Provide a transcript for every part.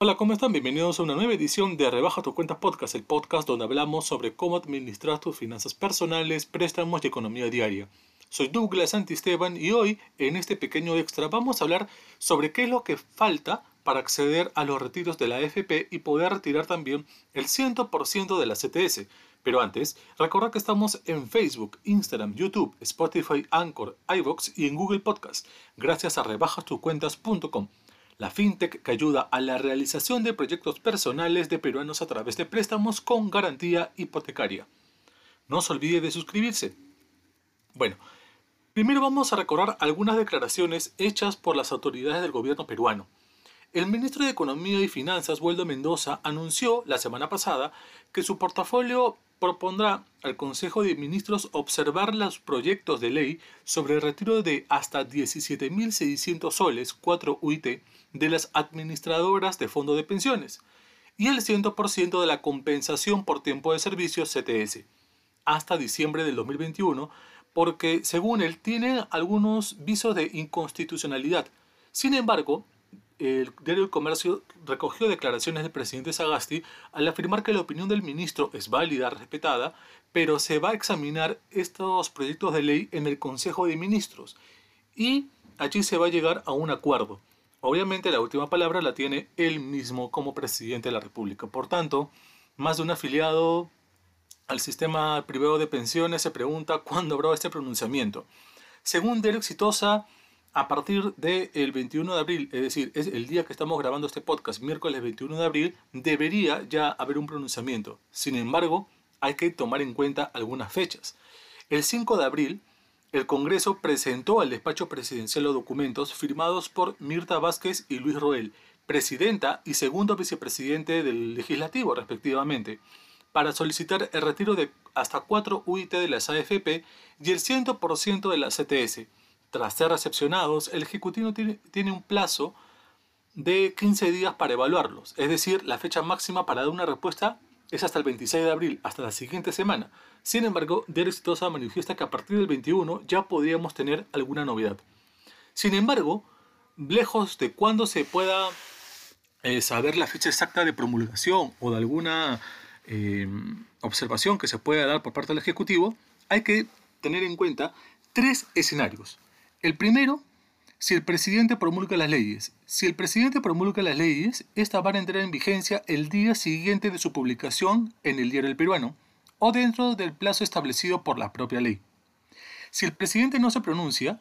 Hola, ¿cómo están? Bienvenidos a una nueva edición de Rebaja tu cuenta podcast, el podcast donde hablamos sobre cómo administrar tus finanzas personales, préstamos y economía diaria. Soy Douglas Santisteban y hoy, en este pequeño extra, vamos a hablar sobre qué es lo que falta para acceder a los retiros de la AFP y poder retirar también el 100% de la CTS. Pero antes, recordad que estamos en Facebook, Instagram, YouTube, Spotify, Anchor, iVoox y en Google Podcast, gracias a rebajastuscuentas.com la fintech que ayuda a la realización de proyectos personales de peruanos a través de préstamos con garantía hipotecaria. No se olvide de suscribirse. Bueno, primero vamos a recordar algunas declaraciones hechas por las autoridades del gobierno peruano. El ministro de Economía y Finanzas, Waldo Mendoza, anunció la semana pasada que su portafolio propondrá al Consejo de Ministros observar los proyectos de ley sobre el retiro de hasta 17.600 soles, 4 UIT, de las administradoras de fondo de pensiones y el 100% de la compensación por tiempo de servicio CTS hasta diciembre del 2021 porque según él tiene algunos visos de inconstitucionalidad. Sin embargo, el diario El Comercio recogió declaraciones del presidente Sagasti al afirmar que la opinión del ministro es válida, respetada, pero se va a examinar estos proyectos de ley en el Consejo de Ministros y allí se va a llegar a un acuerdo. Obviamente la última palabra la tiene él mismo como presidente de la República. Por tanto, más de un afiliado al sistema privado de pensiones se pregunta cuándo habrá este pronunciamiento. Según Diario Exitosa, a partir del 21 de abril, es decir, es el día que estamos grabando este podcast, miércoles 21 de abril, debería ya haber un pronunciamiento. Sin embargo, hay que tomar en cuenta algunas fechas. El 5 de abril, el Congreso presentó al despacho presidencial los documentos firmados por Mirta Vázquez y Luis Roel, presidenta y segundo vicepresidente del legislativo, respectivamente, para solicitar el retiro de hasta 4 UIT de las AFP y el 100% de la CTS tras ser recepcionados, el Ejecutivo tiene, un plazo de 15 días para evaluarlos, es decir, la fecha máxima para dar una respuesta es hasta el 26 de abril, hasta la siguiente semana. Sin embargo, Diario Exitosa manifiesta que a partir del 21 ya podríamos tener alguna novedad. Sin embargo, lejos de cuándo se pueda eh, saber la fecha exacta de promulgación o de alguna eh, observación que se pueda dar por parte del Ejecutivo, hay que tener en cuenta tres escenarios. El primero, si el presidente promulga las leyes. Si el presidente promulga las leyes, estas van a entrar en vigencia el día siguiente de su publicación en el diario El Peruano o dentro del plazo establecido por la propia ley. Si el presidente no se pronuncia,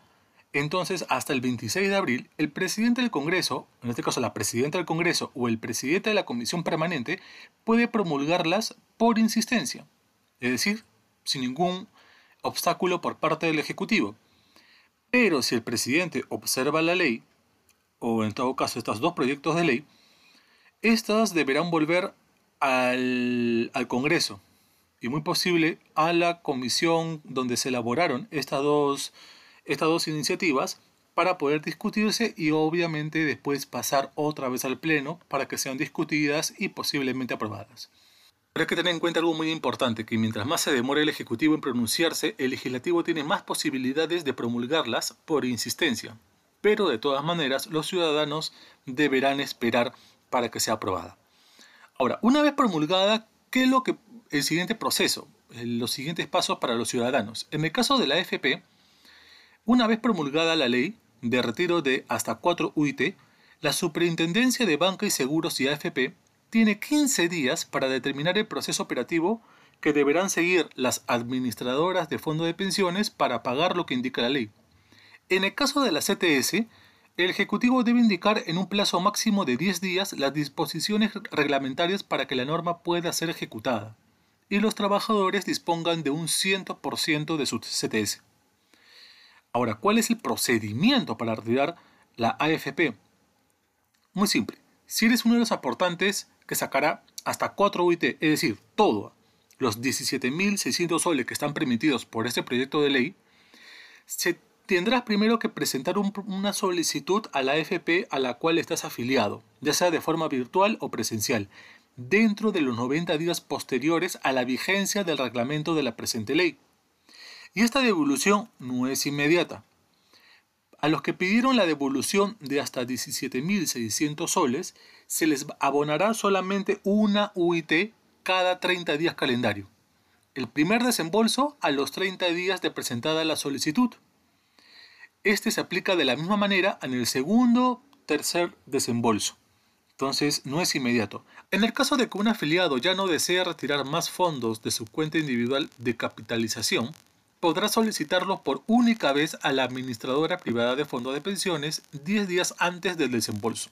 entonces hasta el 26 de abril, el presidente del Congreso, en este caso la presidenta del Congreso o el presidente de la Comisión Permanente, puede promulgarlas por insistencia, es decir, sin ningún obstáculo por parte del Ejecutivo. Pero si el presidente observa la ley, o en todo caso estos dos proyectos de ley, estas deberán volver al, Congreso y muy posible a la comisión donde se elaboraron estas dos, estas dos iniciativas para poder discutirse y obviamente después pasar otra vez al Pleno para que sean discutidas y posiblemente aprobadas. Pero hay que tener en cuenta algo muy importante, que mientras más se demore el Ejecutivo en pronunciarse, el Legislativo tiene más posibilidades de promulgarlas por insistencia. Pero de todas maneras, los ciudadanos deberán esperar para que sea aprobada. Ahora, una vez promulgada, ¿qué es lo que el siguiente proceso? Los siguientes pasos para los ciudadanos. En el caso de la AFP, una vez promulgada la ley de retiro de hasta 4 UIT, la Superintendencia de Banca y Seguros y AFP tiene 15 días para determinar el proceso operativo que deberán seguir las administradoras de fondo de pensiones para pagar lo que indica la ley. En el caso de la CTS, el Ejecutivo debe indicar en un plazo máximo de 10 días las disposiciones reglamentarias para que la norma pueda ser ejecutada y los trabajadores dispongan de un 100% de su CTS. Ahora, ¿cuál es el procedimiento para retirar la AFP? Muy simple. Si eres uno de los aportantes, que sacará hasta 4 UIT, es decir, todo, los 17.600 soles que están permitidos por este proyecto de ley, tendrás primero que presentar una solicitud a la AFP a la cual estás afiliado, ya sea de forma virtual o presencial, dentro de los 90 días posteriores a la vigencia del reglamento de la presente ley. Y esta devolución no es inmediata. A los que pidieron la devolución de hasta 17.600 soles, se les abonará solamente una UIT cada 30 días calendario. El primer desembolso a los 30 días de presentada la solicitud. Este se aplica de la misma manera en el segundo, tercer desembolso. Entonces no es inmediato. En el caso de que un afiliado ya no desee retirar más fondos de su cuenta individual de capitalización, podrá solicitarlos por única vez a la administradora privada de fondos de pensiones 10 días antes del desembolso.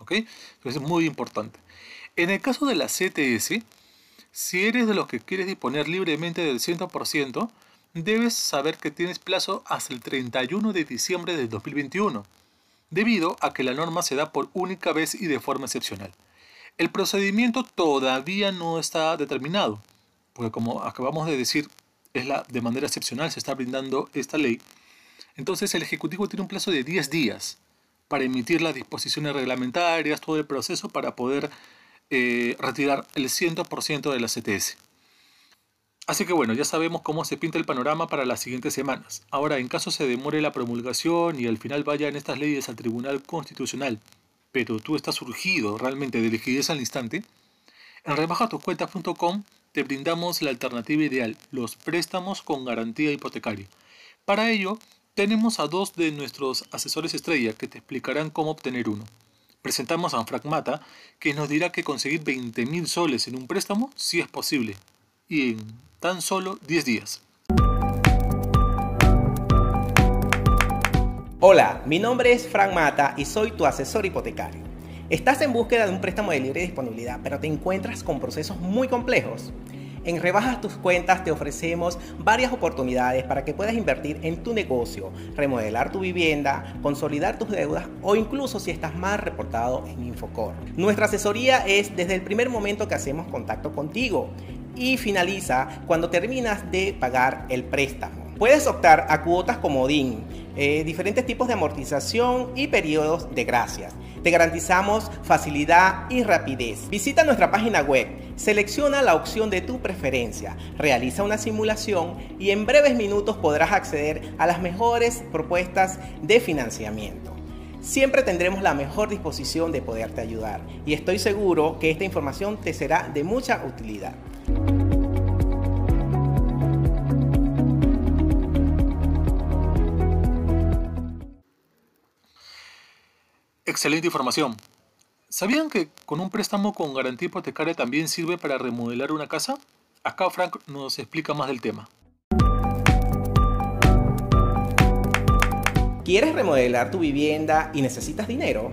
¿Ok? Entonces es muy importante. En el caso de la CTS, si eres de los que quieres disponer libremente del 100%, debes saber que tienes plazo hasta el 31 de diciembre del 2021 debido a que la norma se da por única vez y de forma excepcional. El procedimiento todavía no está determinado, porque como acabamos de decir, es la, de manera excepcional se está brindando esta ley. Entonces el Ejecutivo tiene un plazo de 10 días para emitir las disposiciones reglamentarias, todo el proceso para poder eh, retirar el 100% de la CTS. Así que bueno, ya sabemos cómo se pinta el panorama para las siguientes semanas. Ahora, en caso se demore la promulgación y al final vayan estas leyes al Tribunal Constitucional, pero tú estás surgido realmente de liquidez al instante, en rebajatoscuentas.com te brindamos la alternativa ideal, los préstamos con garantía hipotecaria. Para ello, tenemos a dos de nuestros asesores estrella que te explicarán cómo obtener uno. Presentamos a Frank Mata, que nos dirá que conseguir 20.000 soles en un préstamo sí es posible, y en tan solo 10 días. Hola, mi nombre es Frank Mata y soy tu asesor hipotecario. Estás en búsqueda de un préstamo de libre disponibilidad, pero te encuentras con procesos muy complejos. En Rebajas tus cuentas te ofrecemos varias oportunidades para que puedas invertir en tu negocio, remodelar tu vivienda, consolidar tus deudas o incluso si estás más reportado en Infocor. Nuestra asesoría es desde el primer momento que hacemos contacto contigo y finaliza cuando terminas de pagar el préstamo. Puedes optar a cuotas como DIN, eh, diferentes tipos de amortización y periodos de gracias. Te garantizamos facilidad y rapidez. Visita nuestra página web, selecciona la opción de tu preferencia, realiza una simulación y en breves minutos podrás acceder a las mejores propuestas de financiamiento. Siempre tendremos la mejor disposición de poderte ayudar y estoy seguro que esta información te será de mucha utilidad. Excelente información. ¿Sabían que con un préstamo con garantía hipotecaria también sirve para remodelar una casa? Acá Frank nos explica más del tema. ¿Quieres remodelar tu vivienda y necesitas dinero?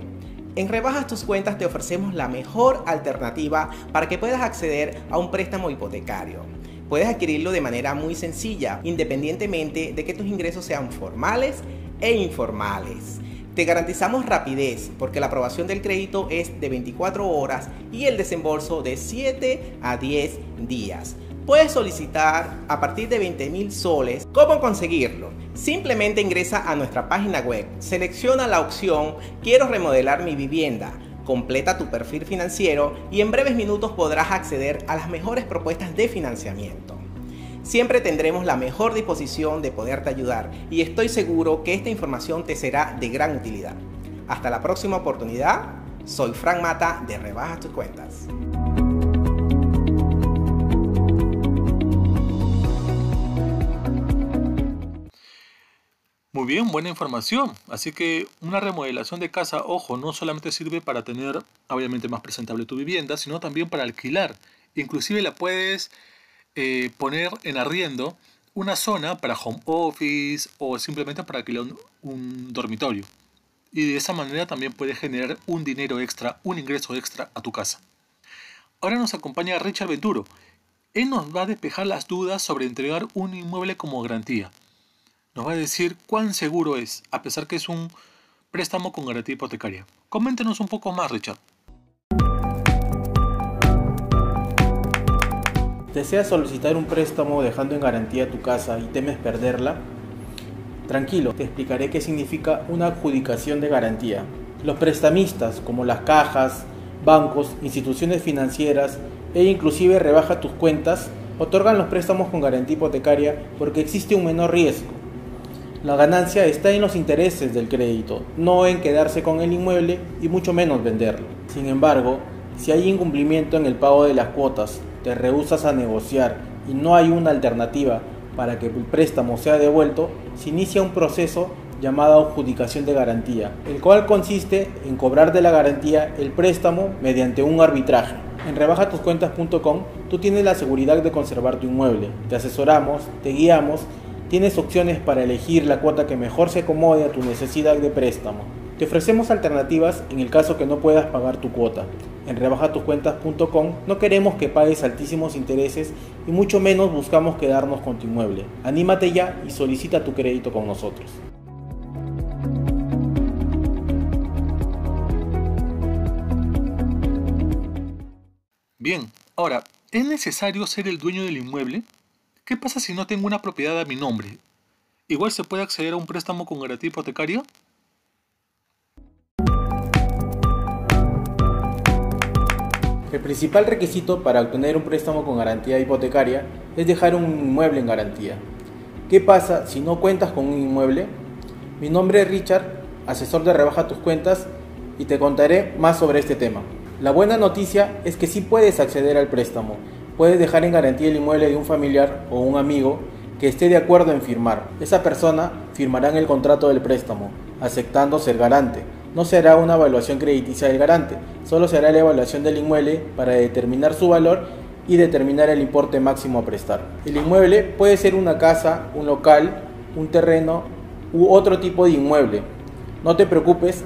En Rebajas tus cuentas te ofrecemos la mejor alternativa para que puedas acceder a un préstamo hipotecario. Puedes adquirirlo de manera muy sencilla, independientemente de que tus ingresos sean formales e informales. Te garantizamos rapidez porque la aprobación del crédito es de 24 horas y el desembolso de 7 a 10 días. Puedes solicitar a partir de 20 mil soles. ¿Cómo conseguirlo? Simplemente ingresa a nuestra página web, selecciona la opción Quiero remodelar mi vivienda, completa tu perfil financiero y en breves minutos podrás acceder a las mejores propuestas de financiamiento. Siempre tendremos la mejor disposición de poderte ayudar y estoy seguro que esta información te será de gran utilidad. Hasta la próxima oportunidad, soy Frank Mata de Rebaja tus cuentas. Muy bien, buena información. Así que una remodelación de casa, ojo, no solamente sirve para tener obviamente más presentable tu vivienda, sino también para alquilar. Inclusive la puedes eh, poner en arriendo una zona para home office o simplemente para alquilar un dormitorio. Y de esa manera también puedes generar un dinero extra, un ingreso extra a tu casa. Ahora nos acompaña Richard Venturo. Él nos va a despejar las dudas sobre entregar un inmueble como garantía nos va a decir cuán seguro es, a pesar que es un préstamo con garantía hipotecaria. Coméntenos un poco más, Richard. ¿Deseas solicitar un préstamo dejando en garantía tu casa y temes perderla? Tranquilo, te explicaré qué significa una adjudicación de garantía. Los prestamistas, como las cajas, bancos, instituciones financieras e inclusive rebaja tus cuentas, otorgan los préstamos con garantía hipotecaria porque existe un menor riesgo la ganancia está en los intereses del crédito, no en quedarse con el inmueble y mucho menos venderlo. Sin embargo, si hay incumplimiento en el pago de las cuotas, te rehusas a negociar y no hay una alternativa para que el préstamo sea devuelto, se inicia un proceso llamado adjudicación de garantía, el cual consiste en cobrar de la garantía el préstamo mediante un arbitraje. En rebajatuscuentas.com tú tienes la seguridad de conservar tu inmueble, te asesoramos, te guiamos, tienes opciones para elegir la cuota que mejor se acomode a tu necesidad de préstamo. Te ofrecemos alternativas en el caso que no puedas pagar tu cuota. En rebajatuscuentas.com no queremos que pagues altísimos intereses y mucho menos buscamos quedarnos con tu inmueble. Anímate ya y solicita tu crédito con nosotros. Bien, ahora, ¿es necesario ser el dueño del inmueble? ¿Qué pasa si no tengo una propiedad a mi nombre? ¿Igual se puede acceder a un préstamo con garantía hipotecaria? El principal requisito para obtener un préstamo con garantía hipotecaria es dejar un inmueble en garantía. ¿Qué pasa si no cuentas con un inmueble? Mi nombre es Richard, asesor de Rebaja tus Cuentas, y te contaré más sobre este tema. La buena noticia es que sí puedes acceder al préstamo. Puedes dejar en garantía el inmueble de un familiar o un amigo que esté de acuerdo en firmar. Esa persona firmará en el contrato del préstamo, aceptando ser garante. No será una evaluación crediticia del garante, solo será la evaluación del inmueble para determinar su valor y determinar el importe máximo a prestar. El inmueble puede ser una casa, un local, un terreno u otro tipo de inmueble. No te preocupes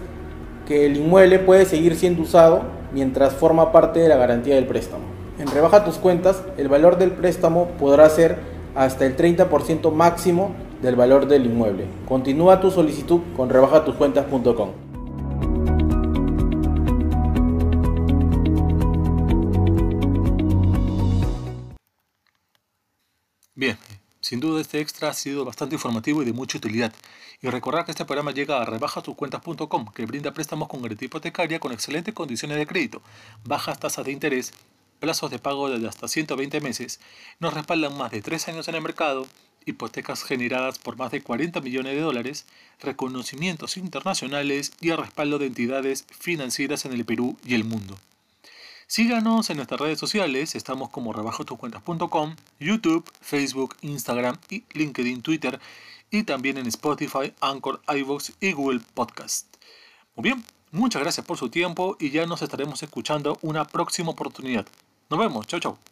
que el inmueble puede seguir siendo usado mientras forma parte de la garantía del préstamo. En Rebaja tus cuentas, el valor del préstamo podrá ser hasta el 30% máximo del valor del inmueble. Continúa tu solicitud con rebajatuscuentas.com. sin duda este extra ha sido bastante informativo y de mucha utilidad. Y recordar que este programa llega a rebajastuscuentas.com, que brinda préstamos con garantía hipotecaria con excelentes condiciones de crédito, bajas tasas de interés, plazos de pago de hasta 120 meses, nos respaldan más de 3 años en el mercado, hipotecas generadas por más de 40 millones de dólares, reconocimientos internacionales y el respaldo de entidades financieras en el Perú y el mundo. Síganos en nuestras redes sociales, estamos como rebajotuscuentas.com, YouTube, Facebook, Instagram y LinkedIn, Twitter y también en Spotify, Anchor, iVoox y Google Podcast. Muy bien, muchas gracias por su tiempo y ya nos estaremos escuchando una próxima oportunidad. Nos vemos, chao chao.